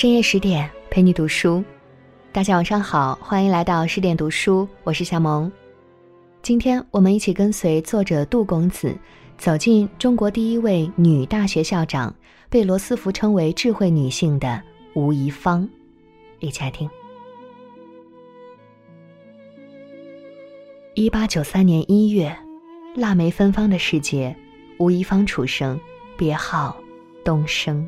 深夜十点陪你读书，大家晚上好，欢迎来到十点读书，我是夏萌。今天我们一起跟随作者杜公子，走进中国第一位女大学校长，被罗斯福称为智慧女性的吴仪芳，一起来听。一八九三年一月，腊梅芬芳的世界，吴贻芳出生，别号东升。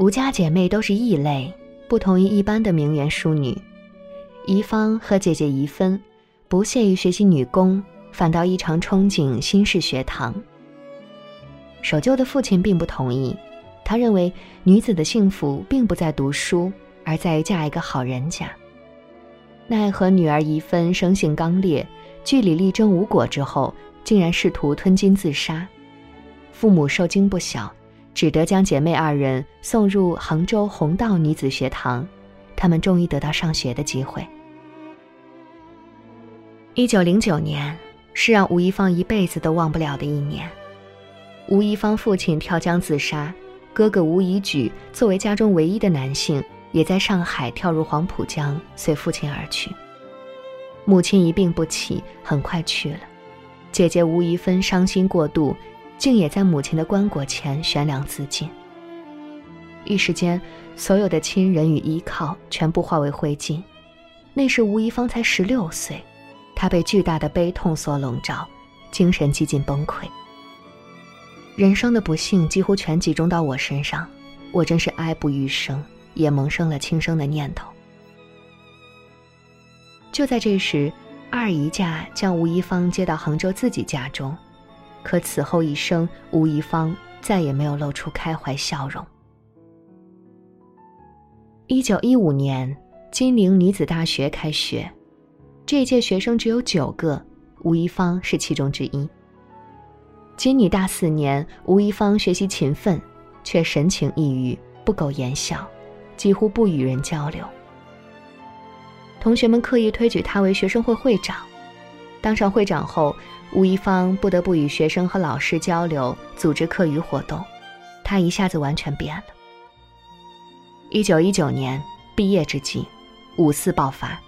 吴家姐妹都是异类，不同于一般的名媛淑女。怡芳和姐姐怡芬不屑于学习女工，反倒异常憧憬新式学堂。守旧的父亲并不同意，他认为女子的幸福并不在读书，而在于嫁一个好人家。奈何女儿怡芬生性刚烈，据理力争无果之后，竟然试图吞金自杀，父母受惊不小。只得将姐妹二人送入杭州弘道女子学堂，她们终于得到上学的机会。一九零九年是让吴一芳一辈子都忘不了的一年。吴一芳父亲跳江自杀，哥哥吴以举作为家中唯一的男性，也在上海跳入黄浦江，随父亲而去。母亲一病不起，很快去了。姐姐吴怡芬伤心过度。竟也在母亲的棺椁前悬梁自尽。一时间，所有的亲人与依靠全部化为灰烬。那时吴一芳才十六岁，她被巨大的悲痛所笼罩，精神几近崩溃。人生的不幸几乎全集中到我身上，我真是哀不欲生，也萌生了轻生的念头。就在这时，二姨家将吴一芳接到杭州自己家中。可此后一生，吴一芳再也没有露出开怀笑容。一九一五年，金陵女子大学开学，这届学生只有九个，吴一芳是其中之一。金女大四年，吴一芳学习勤奋，却神情抑郁，不苟言笑，几乎不与人交流。同学们刻意推举她为学生会会长，当上会长后。吴一芳不得不与学生和老师交流，组织课余活动，她一下子完全变了。一九一九年毕业之际，五四爆发，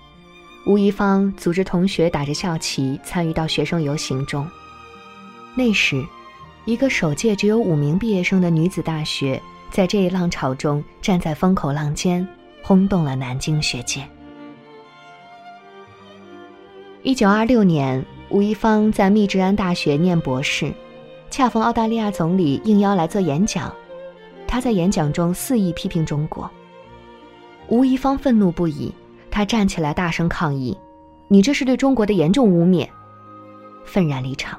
吴一芳组织同学打着校旗参与到学生游行中。那时，一个首届只有五名毕业生的女子大学，在这一浪潮中站在风口浪尖，轰动了南京学界。一九二六年。吴一芳在密治安大学念博士，恰逢澳大利亚总理应邀来做演讲，他在演讲中肆意批评中国。吴一芳愤怒不已，他站起来大声抗议：“你这是对中国的严重污蔑！”愤然离场。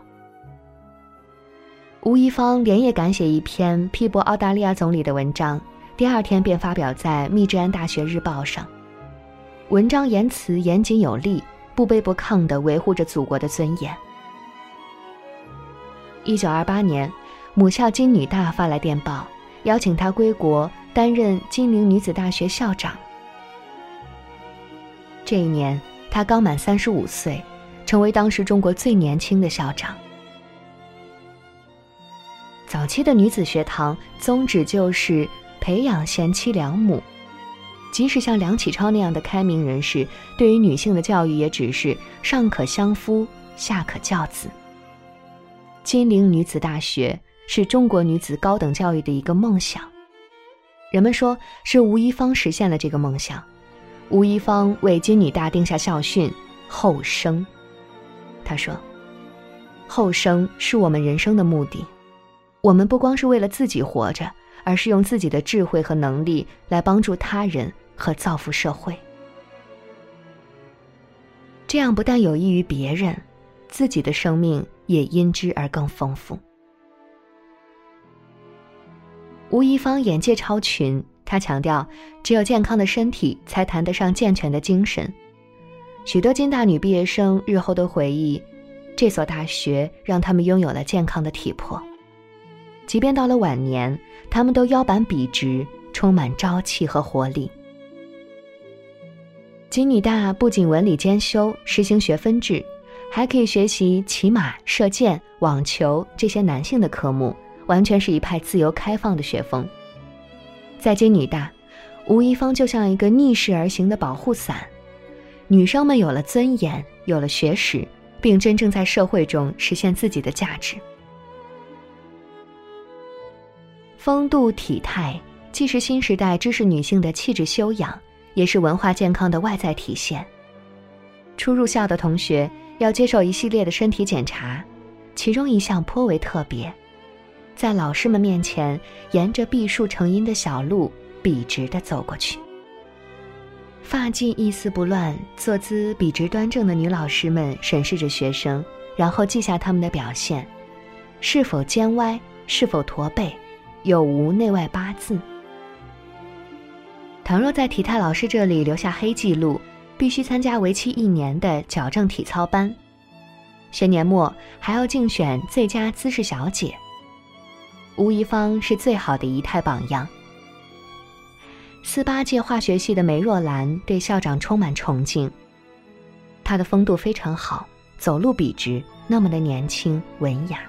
吴一芳连夜赶写一篇批驳澳大利亚总理的文章，第二天便发表在密治安大学日报上。文章言辞严谨有力。不卑不亢地维护着祖国的尊严。一九二八年，母校金女大发来电报，邀请她归国担任金陵女子大学校长。这一年，她刚满三十五岁，成为当时中国最年轻的校长。早期的女子学堂宗旨就是培养贤妻良母。即使像梁启超那样的开明人士，对于女性的教育也只是上可相夫，下可教子。金陵女子大学是中国女子高等教育的一个梦想，人们说是吴一芳实现了这个梦想。吴一芳为金女大定下校训：后生。他说：“后生是我们人生的目的，我们不光是为了自己活着，而是用自己的智慧和能力来帮助他人。”和造福社会，这样不但有益于别人，自己的生命也因之而更丰富。吴一芳眼界超群，她强调，只有健康的身体，才谈得上健全的精神。许多金大女毕业生日后都回忆，这所大学让他们拥有了健康的体魄，即便到了晚年，他们都腰板笔直，充满朝气和活力。金女大不仅文理兼修，实行学分制，还可以学习骑马、射箭、网球这些男性的科目，完全是一派自由开放的学风。在金女大，吴一芳就像一个逆势而行的保护伞，女生们有了尊严，有了学识，并真正在社会中实现自己的价值。风度体态，既是新时代知识女性的气质修养，也是文化健康的外在体现。初入校的同学要接受一系列的身体检查，其中一项颇为特别，在老师们面前，沿着碧树成荫的小路笔直地走过去。发髻一丝不乱、坐姿笔直端正的女老师们审视着学生，然后记下他们的表现：是否肩歪，是否驼背。有无内外八字？倘若在体态老师这里留下黑记录，必须参加为期一年的矫正体操班。学年末还要竞选最佳姿势小姐。吴怡芳是最好的仪态榜样。四八届化学系的梅若兰对校长充满崇敬。她的风度非常好，走路笔直，那么的年轻文雅。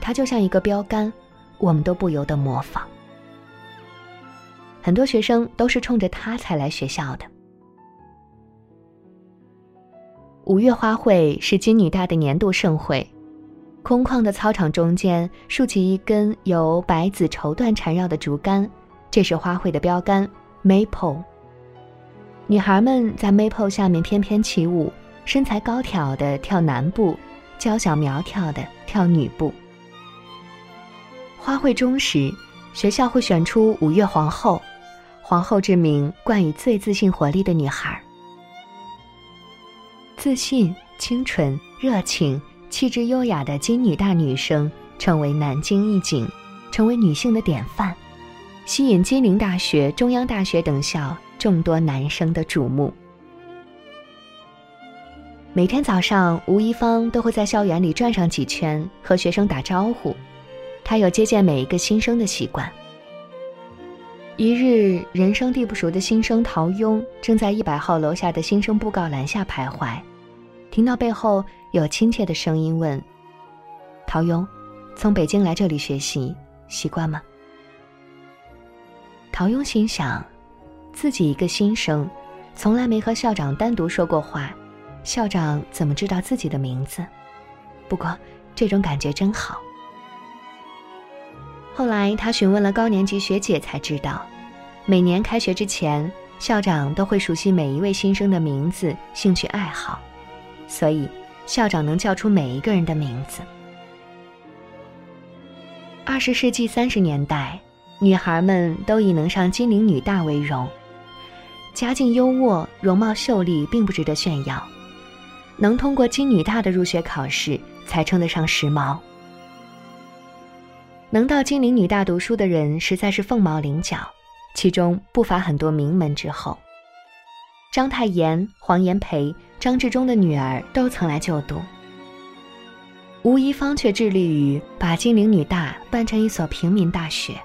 她就像一个标杆。我们都不由得模仿。很多学生都是冲着他才来学校的。五月花卉是金女大的年度盛会，空旷的操场中间竖起一根由白紫绸缎缠绕的竹竿，这是花卉的标杆 Maple。女孩们在 Maple 下面翩翩起舞，身材高挑的跳男步，娇小苗条的跳女步。花卉中时，学校会选出五月皇后，皇后之名冠以最自信活力的女孩。自信、清纯、热情、气质优雅的金女大女生成为南京一景，成为女性的典范，吸引金陵大学、中央大学等校众多男生的瞩目。每天早上，吴一芳都会在校园里转上几圈，和学生打招呼。他有接见每一个新生的习惯。一日，人生地不熟的新生陶庸正在一百号楼下的新生布告栏下徘徊，听到背后有亲切的声音问：“陶庸，从北京来这里学习，习惯吗？”陶庸心想，自己一个新生，从来没和校长单独说过话，校长怎么知道自己的名字？不过，这种感觉真好。后来，他询问了高年级学姐，才知道，每年开学之前，校长都会熟悉每一位新生的名字、兴趣爱好，所以校长能叫出每一个人的名字。二十世纪三十年代，女孩们都以能上金陵女大为荣，家境优渥、容貌秀丽并不值得炫耀，能通过金女大的入学考试，才称得上时髦。能到金陵女大读书的人实在是凤毛麟角，其中不乏很多名门之后。章太炎、黄炎培、张治中的女儿都曾来就读。吴宜芳却致力于把金陵女大办成一所平民大学，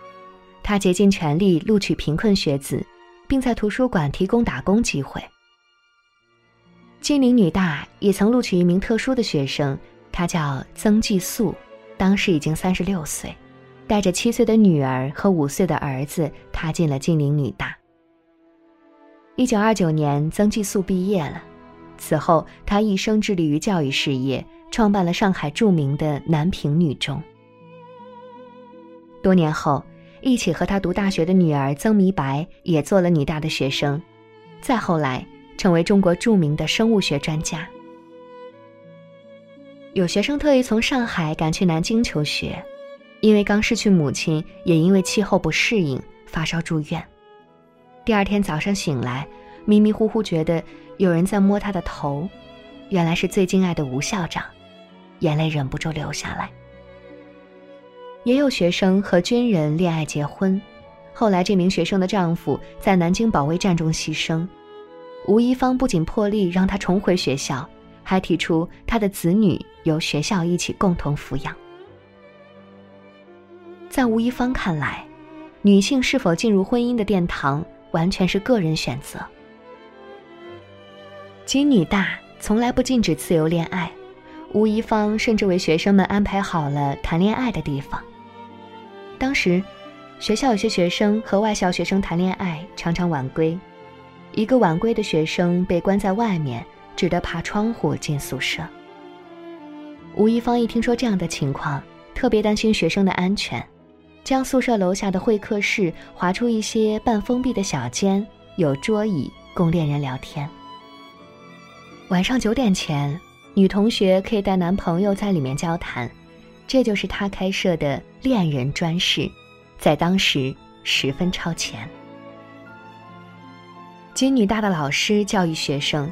她竭尽全力录取贫困学子，并在图书馆提供打工机会。金陵女大也曾录取一名特殊的学生，他叫曾纪素，当时已经三十六岁。带着七岁的女儿和五岁的儿子，踏进了金陵女大。一九二九年，曾纪素毕业了。此后，他一生致力于教育事业，创办了上海著名的南平女中。多年后，一起和他读大学的女儿曾弥白也做了女大的学生，再后来成为中国著名的生物学专家。有学生特意从上海赶去南京求学。因为刚失去母亲，也因为气候不适应发烧住院。第二天早上醒来，迷迷糊糊觉得有人在摸他的头，原来是最敬爱的吴校长，眼泪忍不住流下来。也有学生和军人恋爱结婚，后来这名学生的丈夫在南京保卫战中牺牲，吴一芳不仅破例让他重回学校，还提出他的子女由学校一起共同抚养。在吴一芳看来，女性是否进入婚姻的殿堂，完全是个人选择。金女大从来不禁止自由恋爱，吴一芳甚至为学生们安排好了谈恋爱的地方。当时，学校有些学生和外校学生谈恋爱，常常晚归。一个晚归的学生被关在外面，只得爬窗户进宿舍。吴一芳一听说这样的情况，特别担心学生的安全，将宿舍楼下的会客室划出一些半封闭的小间，有桌椅供恋人聊天。晚上九点前，女同学可以带男朋友在里面交谈，这就是她开设的恋人专室，在当时十分超前。金女大的老师教育学生，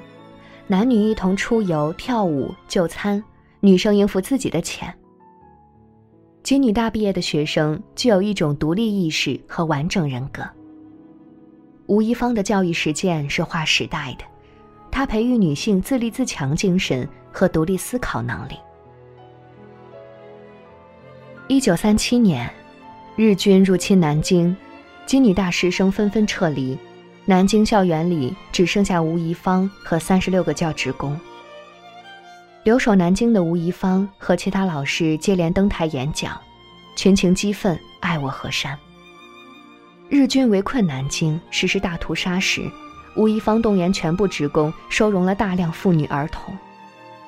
男女一同出游、跳舞、就餐，女生应付自己的钱。金女大毕业的学生具有一种独立意识和完整人格。吴一芳的教育实践是划时代的。他培育女性自立自强精神和独立思考能力。一九三七年，日军入侵南京，金女大师生纷纷撤离，南京校园里只剩下吴仪芳和三十六个教职工。留守南京的吴贻芳和其他老师接连登台演讲，群情激愤，爱我河山。日军围困南京，实施大屠杀时。吴贻芳动员全部职工，收容了大量妇女儿童。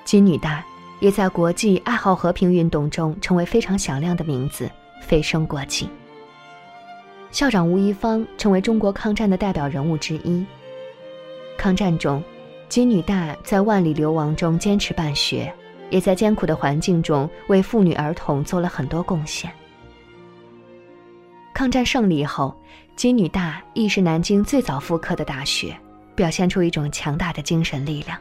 金女大也在国际爱好和平运动中成为非常响亮的名字，飞升国际。校长吴贻芳成为中国抗战的代表人物之一。抗战中，金女大在万里流亡中坚持办学，也在艰苦的环境中为妇女儿童做了很多贡献。抗战胜利后。金女大亦是南京最早复课的大学，表现出一种强大的精神力量。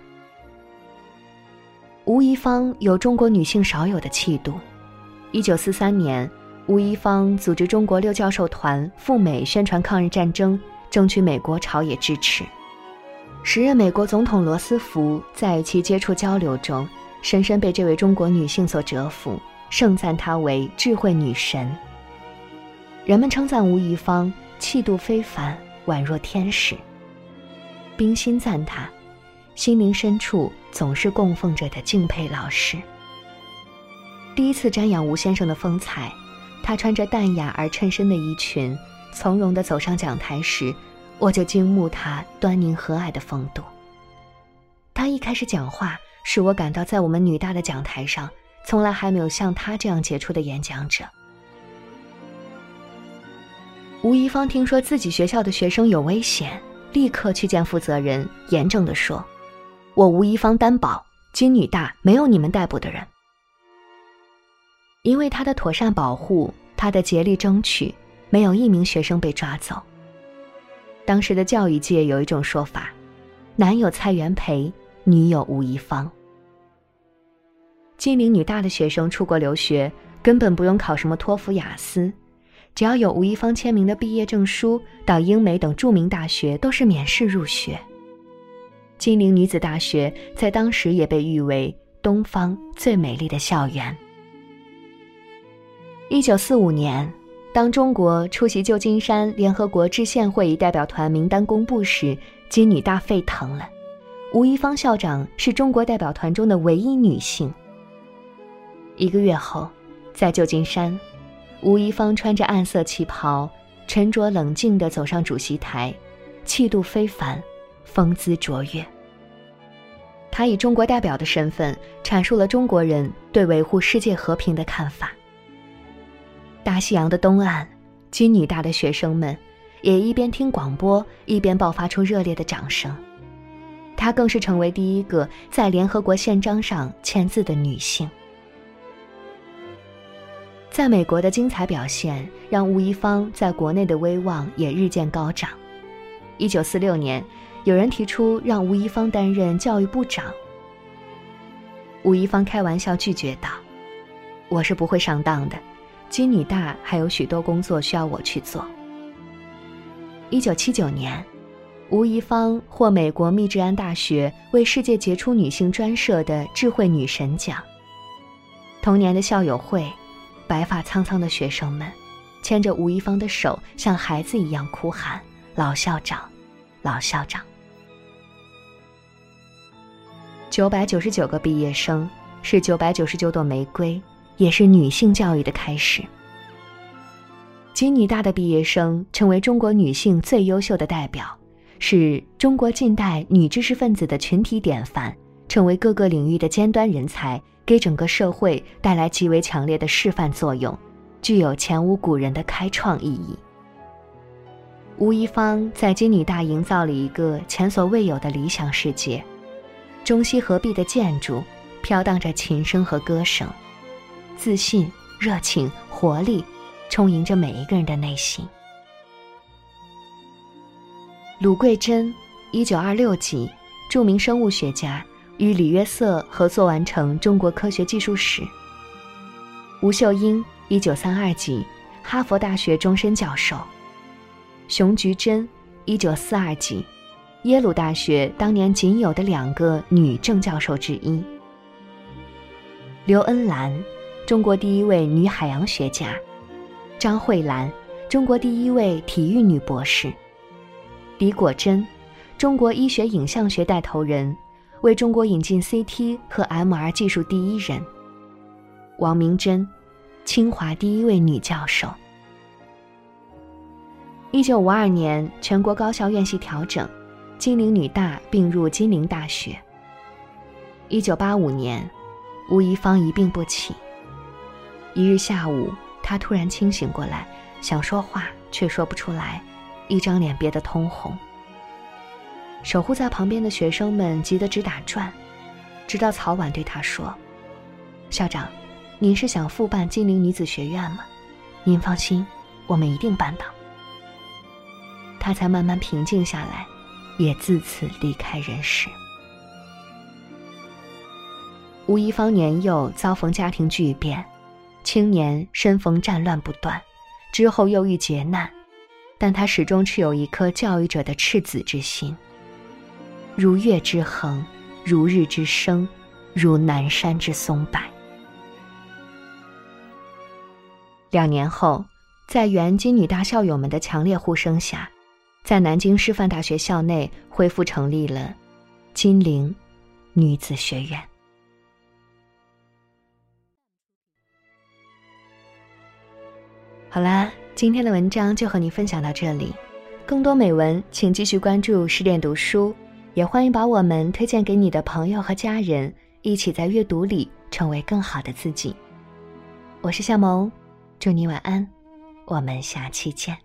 吴贻芳有中国女性少有的气度。一九四三年，吴贻芳组织中国六教授团赴美宣传抗日战争，争取美国朝野支持。时任美国总统罗斯福在其接触交流中，深深被这位中国女性所折服，盛赞她为智慧女神。人们称赞吴仪芳。气度非凡，宛若天使。冰心赞叹，心灵深处总是供奉着的敬佩老师。第一次瞻仰吴先生的风采，他穿着淡雅而衬身的衣裙，从容地走上讲台时，我就惊慕他端宁和蔼的风度。他一开始讲话，使我感到在我们女大的讲台上，从来还没有像他这样杰出的演讲者。吴一芳听说自己学校的学生有危险，立刻去见负责人，严正地说：“我吴一芳担保，金女大没有你们逮捕的人。因为他的妥善保护，他的竭力争取，没有一名学生被抓走。”当时的教育界有一种说法：“男有蔡元培，女有吴亦芳。”金陵女大的学生出国留学，根本不用考什么托福、雅思。只要有吴亦芳签名的毕业证书，到英美等著名大学都是免试入学。金陵女子大学在当时也被誉为东方最美丽的校园。一九四五年，当中国出席旧金山联合国制宪会议代表团名单公布时，金女大沸腾了。吴一芳校长是中国代表团中的唯一女性。一个月后，在旧金山。吴一芳穿着暗色旗袍，沉着冷静地走上主席台，气度非凡，风姿卓越。他以中国代表的身份阐述了中国人对维护世界和平的看法。大西洋的东岸，金女大的学生们也一边听广播，一边爆发出热烈的掌声。她更是成为第一个在联合国宪章上签字的女性。在美国的精彩表现，让吴一芳在国内的威望也日渐高涨。一九四六年，有人提出让吴一芳担任教育部长。吴一芳开玩笑拒绝道：“我是不会上当的，金女大还有许多工作需要我去做。”一九七九年，吴一芳获美国密治安大学为世界杰出女性专设的智慧女神奖。同年的校友会。白发苍苍的学生们，牵着吴一芳的手，像孩子一样哭喊：“老校长，老校长！”九百九十九个毕业生，是九百九十九朵玫瑰，也是女性教育的开始。金女大的毕业生成为中国女性最优秀的代表，是中国近代女知识分子的群体典范，成为各个领域的尖端人才，给整个社会带来极为强烈的示范作用，具有前无古人的开创意义。吴一芳在金女大营造了一个前所未有的理想世界，中西合璧的建筑，飘荡着琴声和歌声，自信、热情、活力，充盈着每一个人的内心。鲁桂珍，一九二六级，著名生物学家，与李约瑟合作完成《中国科学技术史》。吴秀英，一九三二级，哈佛大学终身教授。熊菊珍，一九四二级，耶鲁大学当年仅有的两个女正教授之一。刘恩兰，中国第一位女海洋学家。张慧兰，中国第一位体育女博士。李果珍，中国医学影像学带头人，为中国引进 CT 和 MR 技术第一人。王明珍，清华第一位女教授。一九五二年，全国高校院系调整，金陵女大并入金陵大学。一九八五年，吴一芳一病不起。一日下午，他突然清醒过来，想说话却说不出来，一张脸憋得通红。守护在旁边的学生们急得直打转，直到曹婉对他说：“校长，您是想复办金陵女子学院吗？您放心，我们一定办到。”他才慢慢平静下来，也自此离开人世。吴一芳年幼遭逢家庭巨变，青年身逢战乱不断，之后又遇劫难，但他始终持有一颗教育者的赤子之心。如月之恒，如日之升，如南山之松柏。两年后，在原金女大校友们的强烈呼声下。在南京师范大学校内恢复成立了金陵女子学院。好啦，今天的文章就和你分享到这里。更多美文，请继续关注十点读书，也欢迎把我们推荐给你的朋友和家人，一起在阅读里成为更好的自己。我是夏萌，祝你晚安，我们下期见。